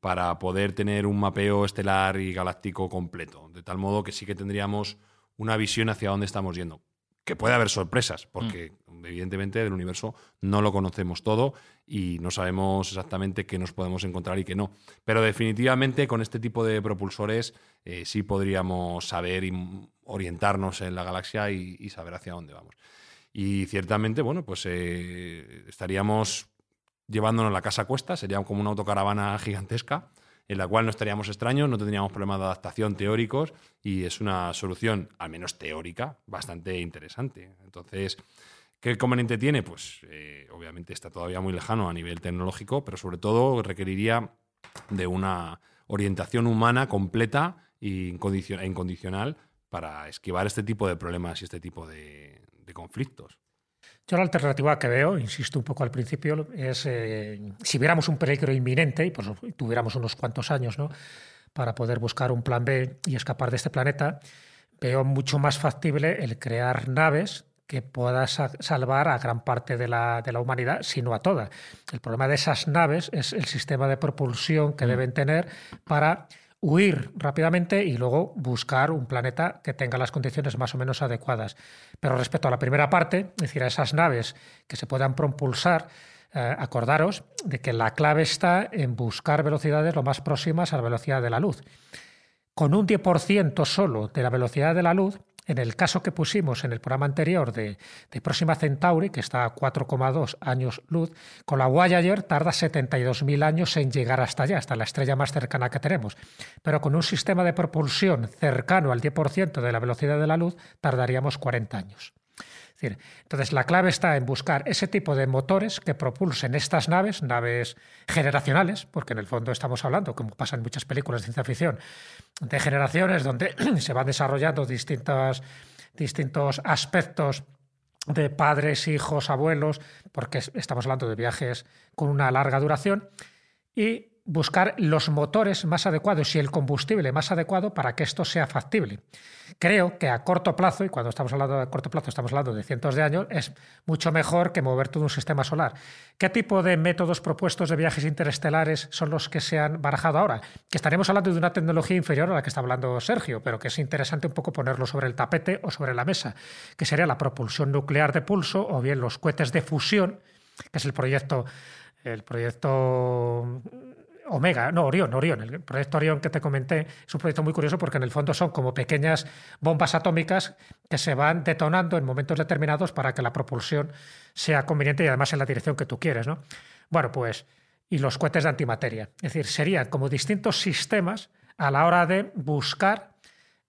para poder tener un mapeo estelar y galáctico completo. De tal modo que sí que tendríamos una visión hacia dónde estamos yendo. Que puede haber sorpresas, porque evidentemente del universo no lo conocemos todo y no sabemos exactamente qué nos podemos encontrar y qué no. Pero definitivamente con este tipo de propulsores eh, sí podríamos saber y orientarnos en la galaxia y, y saber hacia dónde vamos. Y ciertamente, bueno, pues eh, estaríamos llevándonos la casa a cuesta, sería como una autocaravana gigantesca en la cual no estaríamos extraños, no tendríamos problemas de adaptación teóricos y es una solución, al menos teórica, bastante interesante. Entonces, ¿qué conveniente tiene? Pues eh, obviamente está todavía muy lejano a nivel tecnológico, pero sobre todo requeriría de una orientación humana completa e incondicion- incondicional para esquivar este tipo de problemas y este tipo de conflictos. Yo la alternativa que veo, insisto un poco al principio, es eh, si viéramos un peligro inminente y pues, tuviéramos unos cuantos años ¿no? para poder buscar un plan B y escapar de este planeta, veo mucho más factible el crear naves que pueda sa- salvar a gran parte de la, de la humanidad, si no a toda. El problema de esas naves es el sistema de propulsión que deben tener para huir rápidamente y luego buscar un planeta que tenga las condiciones más o menos adecuadas. Pero respecto a la primera parte, es decir, a esas naves que se puedan propulsar, eh, acordaros de que la clave está en buscar velocidades lo más próximas a la velocidad de la luz. Con un 10% solo de la velocidad de la luz, en el caso que pusimos en el programa anterior de, Próxima Centauri, que está a 4,2 años luz, con la Voyager tarda 72.000 años en llegar hasta allá, hasta la estrella más cercana que tenemos. Pero con un sistema de propulsión cercano al 10% de la velocidad de la luz, tardaríamos 40 años. Entonces, la clave está en buscar ese tipo de motores que propulsen estas naves, naves generacionales, porque en el fondo estamos hablando, como pasa en muchas películas de ciencia ficción, de generaciones donde se van desarrollando distintas, distintos aspectos de padres, hijos, abuelos, porque es- estamos hablando de viajes con una larga duración, y buscar los motores más adecuados y el combustible más adecuado para que esto sea factible. Creo que a corto plazo, y cuando estamos hablando de corto plazo estamos hablando de cientos de años, es mucho mejor que mover todo un sistema solar. ¿Qué tipo de métodos propuestos de viajes interestelares son los que se han barajado ahora? Que estaremos hablando de una tecnología inferior a la que está hablando Sergio, pero que es interesante un poco ponerlo sobre el tapete o sobre la mesa, que sería la propulsión nuclear de pulso o bien los cohetes de fusión, que es el proyecto el proyecto Omega, no, Orión, Orión. El proyecto Orión que te comenté es un proyecto muy curioso porque en el fondo son como pequeñas bombas atómicas que se van detonando en momentos determinados para que la propulsión sea conveniente y además en la dirección que tú quieres, ¿no? Bueno, pues, y los cohetes de antimateria. Es decir, serían como distintos sistemas a la hora de buscar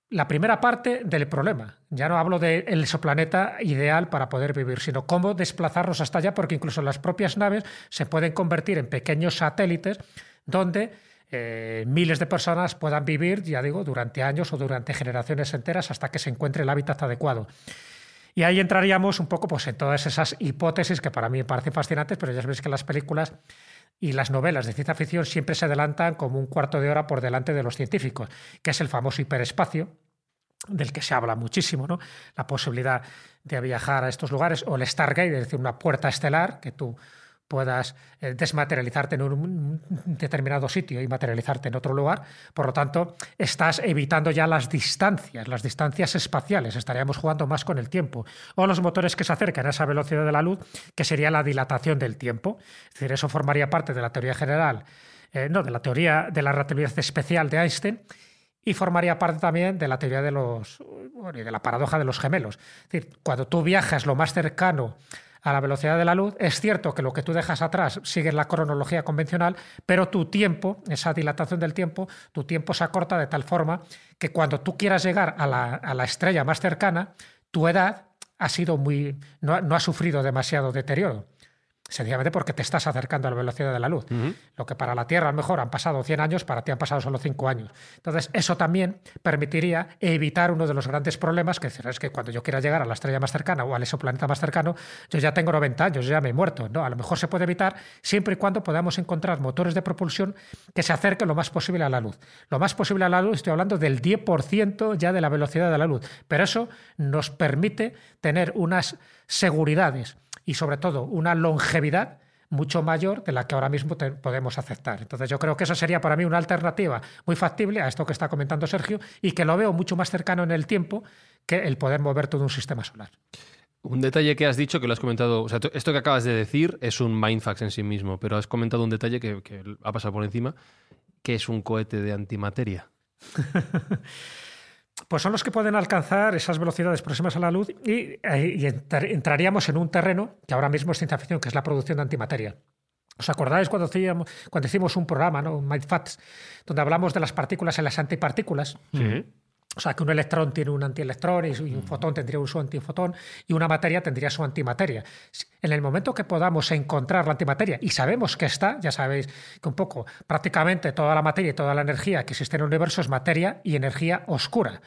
la primera parte del problema. Ya no hablo del exoplaneta ideal para poder vivir, sino cómo desplazarnos hasta allá, porque incluso las propias naves se pueden convertir en pequeños satélites donde eh, miles de personas puedan vivir, ya digo, durante años o durante generaciones enteras hasta que se encuentre el hábitat adecuado. Y ahí entraríamos un poco pues, en todas esas hipótesis que para mí me parecen fascinantes, pero ya sabéis que las películas y las novelas de ciencia ficción siempre se adelantan como un cuarto de hora por delante de los científicos, que es el famoso hiperespacio, del que se habla muchísimo, ¿no? La posibilidad de viajar a estos lugares, o el Stargate, es decir, una puerta estelar que tú puedas eh, desmaterializarte en un determinado sitio y materializarte en otro lugar. Por lo tanto, estás evitando ya las distancias, las distancias espaciales. Estaríamos jugando más con el tiempo. O los motores que se acercan a esa velocidad de la luz, que sería la dilatación del tiempo. Es decir, eso formaría parte de la teoría general, eh, no, de la teoría de la relatividad especial de Einstein y formaría parte también de la teoría de los de la paradoja de los gemelos. Es decir, cuando tú viajas lo más cercano a la velocidad de la luz, es cierto que lo que tú dejas atrás sigue la cronología convencional, pero tu tiempo, esa dilatación del tiempo, tu tiempo se acorta de tal forma que cuando tú quieras llegar a la, a la estrella más cercana, tu edad ha sido muy no, no ha sufrido demasiado deterioro sencillamente porque te estás acercando a la velocidad de la luz. Lo que para la Tierra a lo mejor han pasado 100 años, para ti han pasado solo 5 años. Entonces, eso también permitiría evitar uno de los grandes problemas, que es que cuando yo quiera llegar a la estrella más cercana o al exoplaneta más cercano, yo ya tengo 90 años, yo ya me he muerto. ¿no? A lo mejor se puede evitar siempre y cuando podamos encontrar motores de propulsión que se acerquen lo más posible a la luz. Lo más posible a la luz, estoy hablando del 10% ya de la velocidad de la luz. Pero eso nos permite tener unas seguridades y sobre todo una longevidad mucho mayor de la que ahora mismo podemos aceptar. Entonces yo creo que eso sería para mí una alternativa muy factible a esto que está comentando Sergio y que lo veo mucho más cercano en el tiempo que el poder mover todo un sistema solar. Un detalle que has dicho, que lo has comentado, o sea, esto que acabas de decir es un mindfax en sí mismo, pero has comentado un detalle que, que ha pasado por encima, que es un cohete de antimateria. pues son los que pueden alcanzar esas velocidades próximas a la luz y, eh, entraríamos en un terreno que ahora mismo es ciencia ficción, que es la producción de antimateria. ¿Os acordáis cuando, cuando hicimos un programa, ¿no? Mindfats, donde hablamos de las partículas y las antipartículas? Sí. O sea, que un electrón tiene un antielectrón y un fotón tendría un su antifotón y una materia tendría su antimateria. En el momento que podamos encontrar la antimateria, y sabemos que está, ya sabéis que un poco prácticamente toda la materia y toda la energía que existe en el universo es materia y energía oscura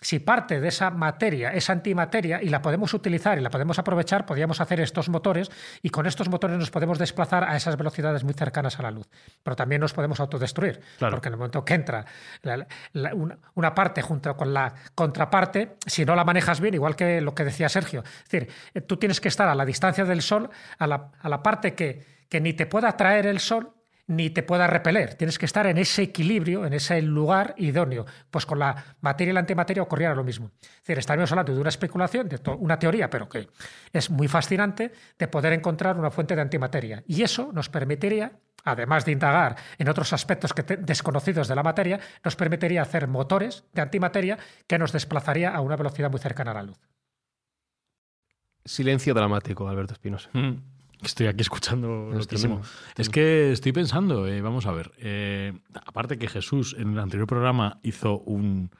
si parte de esa materia es antimateria y la podemos utilizar y la podemos aprovechar, podríamos hacer estos motores y con estos motores nos podemos desplazar a esas velocidades muy cercanas a la luz. Pero también nos podemos autodestruir, porque en el momento que entra una, parte junto con la contraparte, si no la manejas bien, igual que lo que decía Sergio, es decir, eh, tú tienes que estar a la distancia del Sol, a la, a la parte que, que ni te pueda atraer el Sol ni te pueda repeler. Tienes que estar en ese equilibrio, en ese lugar idóneo. Pues con la materia y la antimateria ocurriera lo mismo. Es decir, estaríamos hablando de una especulación, de una teoría, pero que es muy fascinante, de poder encontrar una fuente de antimateria. Y eso nos permitiría, además de indagar en otros aspectos que desconocidos de la materia, nos permitiría hacer motores de antimateria que nos desplazaría a una velocidad muy cercana a la luz. Silencio dramático, Alberto Espinosa. Mm. Estoy aquí escuchando lo Es que estoy pensando, eh, vamos a ver, eh, aparte que Jesús en el anterior programa hizo un,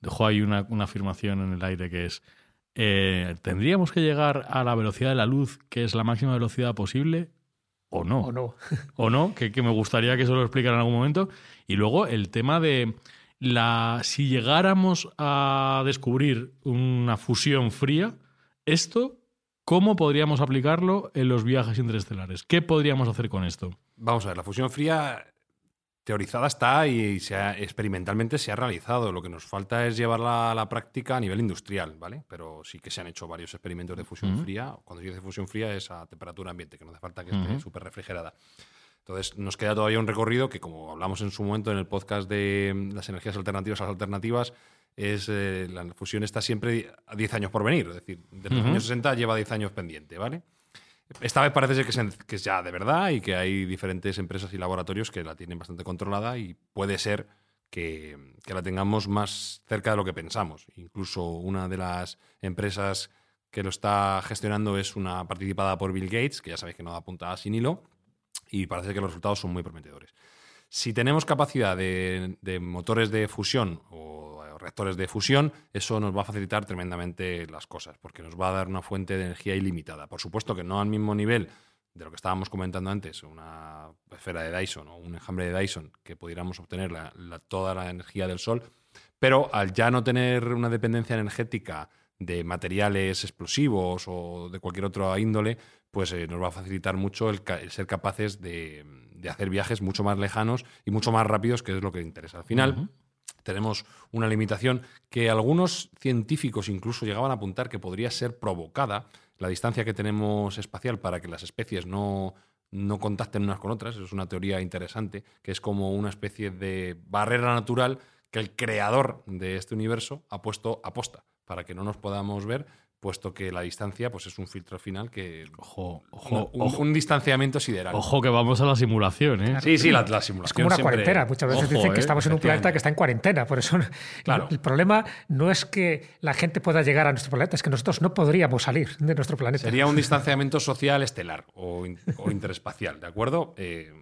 dejó ahí una, afirmación en el aire que es, eh, ¿tendríamos que llegar a la velocidad de la luz, que es la máxima velocidad posible? ¿O no? O no. o no, que, que me gustaría que eso lo explicara en algún momento. Y luego el tema de la si llegáramos a descubrir una fusión fría, esto ¿Cómo podríamos aplicarlo en los viajes interestelares? ¿Qué podríamos hacer con esto? Vamos a ver, la fusión fría teorizada está y se experimentalmente se ha realizado. Lo que nos falta es llevarla a la práctica a nivel industrial, ¿vale? Pero sí que se han hecho varios experimentos de fusión fría. Cuando se dice fusión fría es a temperatura ambiente, que no hace falta que esté súper refrigerada. Entonces, nos queda todavía un recorrido que, como hablamos en su momento en el podcast de las energías alternativas a las alternativas, es eh, la fusión está siempre a 10 años por venir. Es decir, desde los años 60 lleva 10 años pendiente, ¿vale? Esta vez parece ser que es, ya de verdad y que hay diferentes empresas y laboratorios que la tienen bastante controlada y puede ser que, que, la tengamos más cerca de lo que pensamos. Incluso una de las empresas que lo está gestionando es una participada por Bill Gates, que ya sabéis que no da puntada sin hilo, y parece que los resultados son muy prometedores. Si tenemos capacidad de, motores de fusión o reactores de fusión, eso nos va a facilitar tremendamente las cosas, porque nos va a dar una fuente de energía ilimitada. Por supuesto que no al mismo nivel de lo que estábamos comentando antes, una esfera de Dyson o un enjambre de Dyson, que pudiéramos obtener la- toda la energía del sol, pero al ya no tener una dependencia energética de materiales explosivos o de cualquier otra índole, pues eh, nos va a facilitar mucho el, ca- el ser capaces de, de hacer viajes mucho más lejanos y mucho más rápidos, que es lo que interesa. Al final, tenemos una limitación que algunos científicos incluso llegaban a apuntar que podría ser provocada la distancia que tenemos espacial para que las especies no, no contacten unas con otras. Es una teoría interesante, que es como una especie de barrera natural que el creador de este universo ha puesto a posta para que no nos podamos ver, puesto que la distancia pues, es un filtro final que... Ojo, un, ojo. un distanciamiento sideral. Ojo que vamos a la simulación, ¿eh? Sí, sí, la, la Es simulación como una siempre- cuarentena. Muchas veces Ojo, dicen eh, que estamos en un planeta que está en cuarentena. Por eso Claro. el problema no es que la gente pueda llegar a nuestro planeta, es que nosotros no podríamos salir de nuestro planeta. Sería un distanciamiento social estelar o, in- o interespacial, ¿de acuerdo? Eh,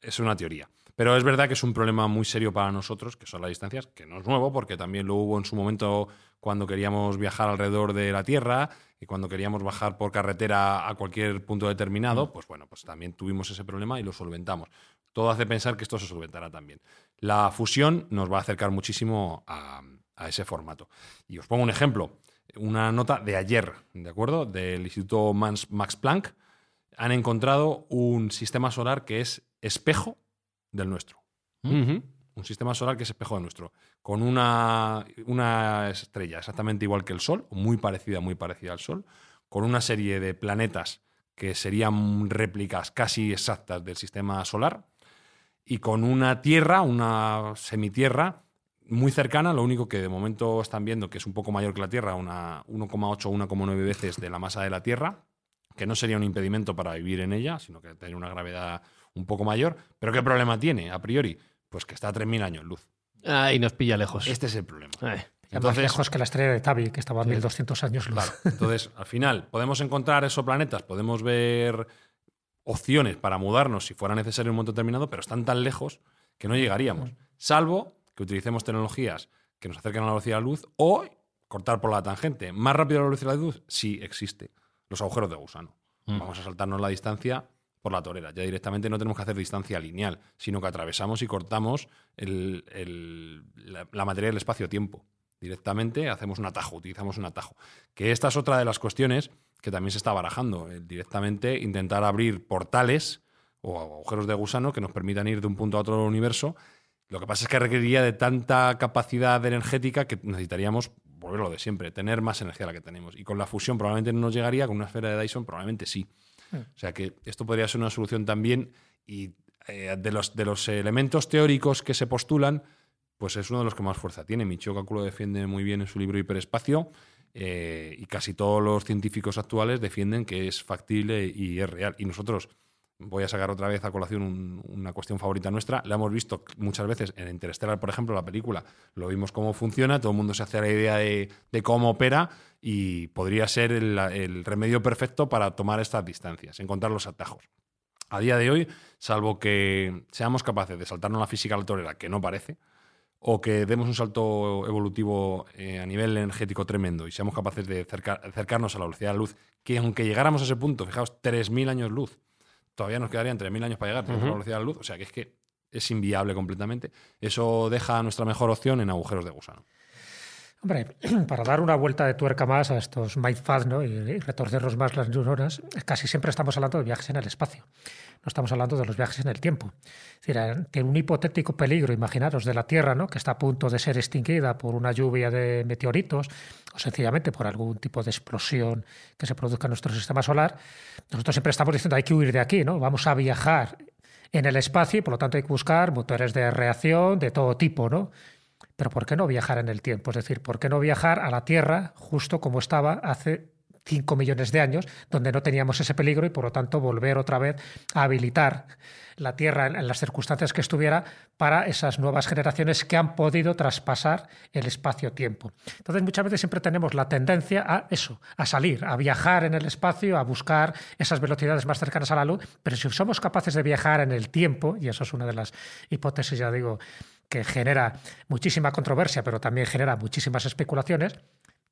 es una teoría. Pero es verdad que es un problema muy serio para nosotros, que son las distancias, que no es nuevo, porque también lo hubo en su momento cuando queríamos viajar alrededor de la Tierra y cuando queríamos bajar por carretera a cualquier punto determinado, pues bueno, pues también tuvimos ese problema y lo solventamos. Todo hace pensar que esto se solventará también. La fusión nos va a acercar muchísimo a, a ese formato. Y os pongo un ejemplo, una nota de ayer, ¿de acuerdo? Del Instituto Max Planck. Han encontrado un sistema solar que es espejo del nuestro. Ujú. Un sistema solar que es espejo del nuestro. Con una, una estrella exactamente igual que el Sol, muy parecida, muy parecida al Sol, con una serie de planetas que serían réplicas casi exactas del sistema solar, y con una Tierra, una semitierra, muy cercana, lo único que de momento están viendo que es un poco mayor que la Tierra, una 1,8 o 1,9 veces de la masa de la Tierra, que no sería un impedimento para vivir en ella, sino que tiene una gravedad un poco mayor. Pero ¿qué problema tiene a priori? Pues que está a 3.000 años luz. Ahí nos pilla lejos. Este es el problema. Ay. Ya más Entonces, lejos que la estrella de Tabi, que estaba a Sí. 1200 años luz. Claro. Entonces, al final, podemos encontrar exoplanetas, podemos ver opciones para mudarnos si fuera necesario en un momento determinado, pero están tan lejos que no llegaríamos. Salvo que utilicemos tecnologías que nos acerquen a la velocidad de la luz o cortar por la tangente. Más rápido la velocidad de la luz, sí existe. Los agujeros de gusano. Vamos a saltarnos la distancia por la torera. Ya directamente no tenemos que hacer distancia lineal, sino que atravesamos y cortamos la, materia del espacio-tiempo. Directamente hacemos un atajo, utilizamos un atajo. Que esta es otra de las cuestiones que también se está barajando. directamente intentar abrir portales o agujeros de gusano que nos permitan ir de un punto a otro del universo. Lo que pasa es que requeriría de tanta capacidad energética que necesitaríamos volverlo de siempre, tener más energía de la que tenemos. Y con la fusión probablemente no nos llegaría, con una esfera de Dyson probablemente sí. O sea que esto podría ser una solución también y eh, de, los, de los elementos teóricos que se postulan, pues es uno de los que más fuerza tiene. Michio Kaku defiende muy bien en su libro Hiperespacio eh, y casi todos los científicos actuales defienden que es factible y es real. Y nosotros, voy a sacar otra vez a colación un- una cuestión favorita nuestra, la hemos visto muchas veces en Interstellar, por ejemplo, la película, lo vimos cómo funciona, todo el mundo se hace la idea de, de cómo opera y podría ser el, el remedio perfecto para tomar estas distancias, encontrar los atajos. A día de hoy, salvo que seamos capaces de saltarnos la física a la torera, que no parece, o que demos un salto evolutivo eh, a nivel energético tremendo y seamos capaces de cerca- acercarnos a la velocidad de la luz, que aunque llegáramos a ese punto, fijaos, 3.000 años luz, todavía nos quedarían 3.000 años para llegar tenemos la velocidad de la luz, o sea que es que es inviable completamente. Eso deja nuestra mejor opción en agujeros de gusano. Hombre, para dar una vuelta de tuerca más a estos mindfads ¿no? y, retorcernos más las neuronas, casi siempre estamos hablando de viajes en el espacio. No estamos hablando de los viajes en el tiempo. Es decir, un hipotético peligro, imaginaros, de la Tierra, ¿no? que está a punto de ser extinguida por una lluvia de meteoritos o sencillamente por algún tipo de explosión que se produzca en nuestro sistema solar, nosotros siempre estamos diciendo hay que huir de aquí, ¿no? Vamos a viajar en el espacio y por lo tanto hay que buscar motores de reacción de todo tipo, ¿no? Pero ¿por qué no viajar en el tiempo? Es decir, ¿por qué no viajar a la Tierra justo como estaba hace 5 millones de años, donde no teníamos ese peligro y por lo tanto volver otra vez a habilitar la Tierra en las circunstancias que estuviera para esas nuevas generaciones que han podido traspasar el espacio-tiempo. Entonces muchas veces siempre tenemos la tendencia a eso, a salir, a viajar en el espacio, a buscar esas velocidades más cercanas a la luz, pero si somos capaces de viajar en el tiempo, y eso es una de las hipótesis, ya digo, que genera muchísima controversia, pero también genera muchísimas especulaciones,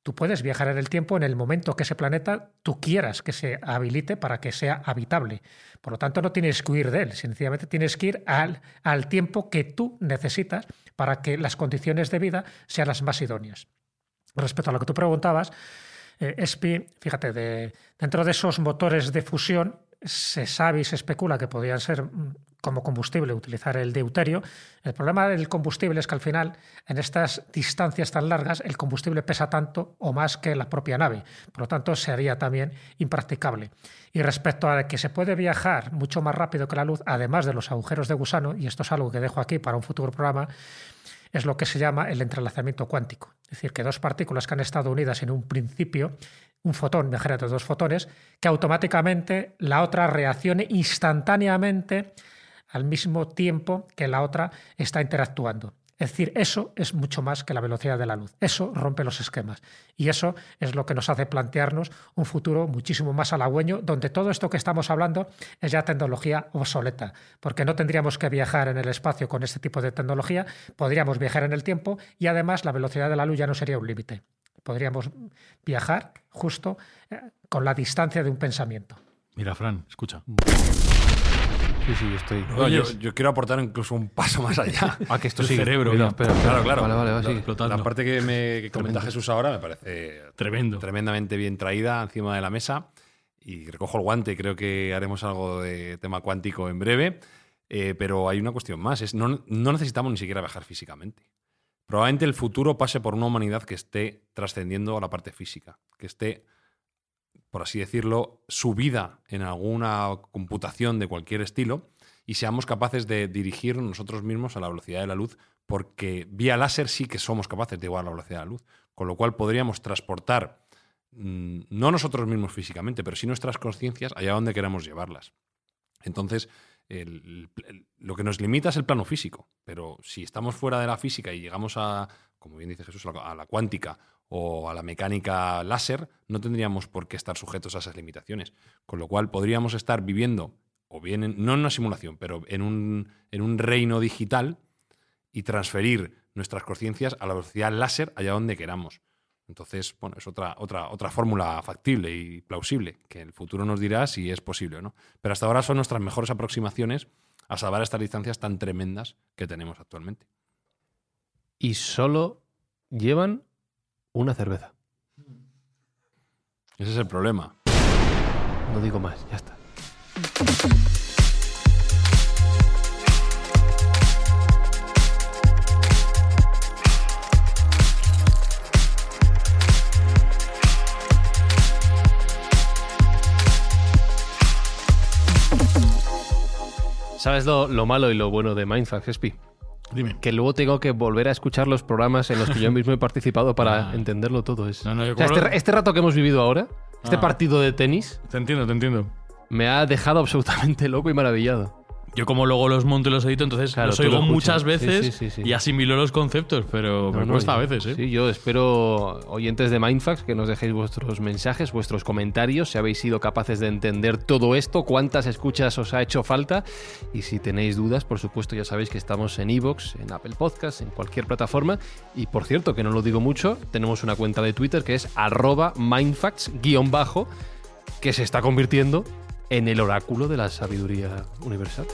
Tú puedes viajar en el tiempo en el momento que ese planeta tú quieras que se habilite para que sea habitable. Por lo tanto, no tienes que huir de él, sencillamente tienes que ir al, al tiempo que tú necesitas para que las condiciones de vida sean las más idóneas. Respecto a lo que tú preguntabas, eh, ESPI, fíjate, de, dentro de esos motores de fusión, se sabe y se especula que podrían ser mm, como combustible utilizar el deuterio. El problema del combustible es que al final, en estas distancias tan largas, el combustible pesa tanto o más que la propia nave. Por lo tanto, sería también impracticable. Y respecto a que se puede viajar mucho más rápido que la luz, además de los agujeros de gusano, y esto es algo que dejo aquí para un futuro programa, es lo que se llama el entrelazamiento cuántico. Es decir, que dos partículas que han estado unidas en un principio un fotón, imagínate dos fotones, que automáticamente la otra reaccione instantáneamente al mismo tiempo que la otra está interactuando. Es decir, eso es mucho más que la velocidad de la luz. Eso rompe los esquemas. Y eso es lo que nos hace plantearnos un futuro muchísimo más halagüeño, donde todo esto que estamos hablando es ya tecnología obsoleta, porque no tendríamos que viajar en el espacio con este tipo de tecnología, podríamos viajar en el tiempo y además la velocidad de la luz ya no sería un límite podríamos viajar justo eh, con la distancia de un pensamiento. Mira, Fran, escucha. Sí, sí, yo estoy. yo, yo, quiero aportar incluso un paso más allá. Ah, que esto sí. cerebro, Mira, mira. espera, espera. Claro, claro. Vale, vale, va, Está sigue. explotando. La parte que me que comenta Jesús ahora me parece Tremendo. tremendamente bien traída encima de la mesa y recojo el guante. Creo que haremos algo de tema cuántico en breve. Eh, pero hay una cuestión más. Es, no, no necesitamos ni siquiera viajar físicamente. Probablemente el futuro pase por una humanidad que esté trascendiendo a la parte física, que esté, por así decirlo, subida en alguna computación de cualquier estilo y seamos capaces de dirigir nosotros mismos a la velocidad de la luz, porque vía láser sí que somos capaces de igualar la velocidad de la luz, con lo cual podríamos transportar, mm, no nosotros mismos físicamente, pero sí nuestras conciencias allá donde queramos llevarlas. Entonces, el- lo que nos limita es el plano físico, pero si estamos fuera de la física y llegamos a, como bien dice Jesús, a la, a la cuántica o a la mecánica láser, no tendríamos por qué estar sujetos a esas limitaciones. Con lo cual podríamos estar viviendo, o bien, en- no en una simulación, pero en un, en un reino digital y transferir nuestras conciencias a la velocidad láser allá donde queramos. Entonces, bueno, es otra, otra, otra fórmula factible y plausible, que el futuro nos dirá si es posible o no. Pero hasta ahora son nuestras mejores aproximaciones a salvar estas distancias tan tremendas que tenemos actualmente. Y solo llevan una cerveza. Ese es el problema. No digo más, ya está. ¿Sabes lo, lo malo y lo bueno de Mindfax, Espi? Dime. Que luego tengo que volver a escuchar los programas en los que yo mismo he participado para Ah. entenderlo todo. Es... No, no, yo O sea, este, este rato que hemos vivido ahora, este Ah. partido de tenis, Te entiendo, te entiendo. me ha dejado absolutamente loco y maravillado. Yo como luego los monto y los edito, entonces Claro, los lo oigo escuchas. muchas veces sí, sí, sí. y asimilo los conceptos, pero No, me no, cuesta yo- a veces, ¿eh? Sí, yo espero, oyentes de Mindfax, que nos dejéis vuestros mensajes, vuestros comentarios, si habéis sido capaces de entender todo esto, cuántas escuchas os ha hecho falta. Y si tenéis dudas, por supuesto, ya sabéis que estamos en Evox, en Apple Podcasts, en cualquier plataforma. Y por cierto, que no lo digo mucho, tenemos una cuenta de Twitter que es arroba mindfacts-bajo, que se está convirtiendo en el oráculo de la sabiduría universal.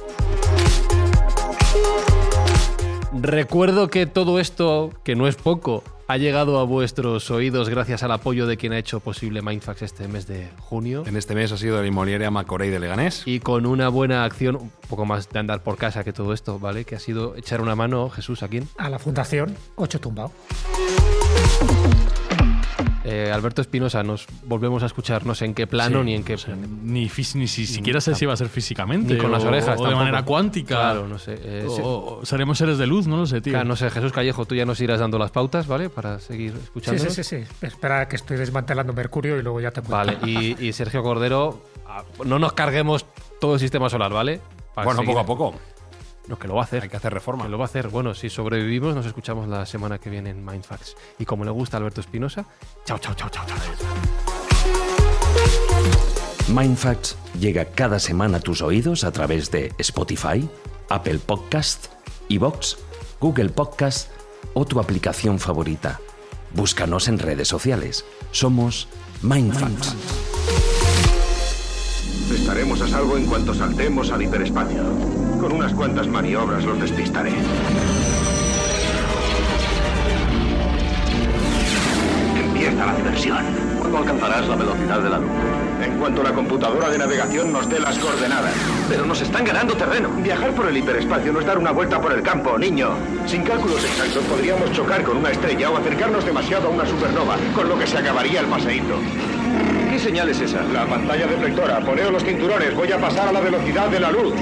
Recuerdo que todo esto, que no es poco, ha llegado a vuestros oídos gracias al apoyo de quien ha hecho posible Mindfax este mes de junio. En este mes ha sido la inmobiliaria Macorey de Leganés. Y con una buena acción, un poco más de andar por casa que todo esto, ¿vale? Que ha sido echar una mano, Jesús, ¿a quién? A la Fundación Ocho Tumbao. Eh, Alberto Espinosa, nos volvemos a escuchar, no sé en qué plano Sí, ni en qué. o sea, ni, fis- ni si siquiera sé si va a ser físicamente. Ni con las orejas O de manera cuántica. Claro, no sé. eh, O, sí. o seremos seres de luz, no lo sé, tío. Claro, no sé, Jesús Callejo, tú ya nos irás dando las pautas, ¿vale? Para seguir Sí, escuchando. sí, sí, sí. Espera que estoy desmantelando Mercurio y luego ya te cuento. Vale, y, y Sergio Cordero, ah, no nos carguemos todo el sistema solar, ¿vale? Para Bueno, seguir- poco a poco. No, que lo va a hacer. Hay que hacer reforma. Que lo va a hacer. Bueno, si sobrevivimos, nos escuchamos la semana que viene en Mindfacts. Y como le gusta a Alberto Espinosa, chao, chao, chao, chao, chao. Mindfacts llega cada semana a tus oídos a través de Spotify, Apple Podcast, Evox, Google Podcast o tu aplicación favorita. Búscanos en redes sociales. Somos Mindfacts. Estaremos a salvo en cuanto saltemos al hiperespacio. Con unas cuantas maniobras los despistaré. Empieza la diversión. ¿Cuándo alcanzarás la velocidad de la luz? En cuanto la computadora de navegación nos dé las coordenadas. Pero nos están ganando terreno. Viajar por el hiperespacio no es dar una vuelta por el campo, niño. Sin cálculos exactos podríamos chocar con una estrella o acercarnos demasiado a una supernova, con lo que se acabaría el paseíto. ¿Qué señal es esa? La pantalla deflectora. Poneos los cinturones. Voy a pasar a la velocidad de la luz.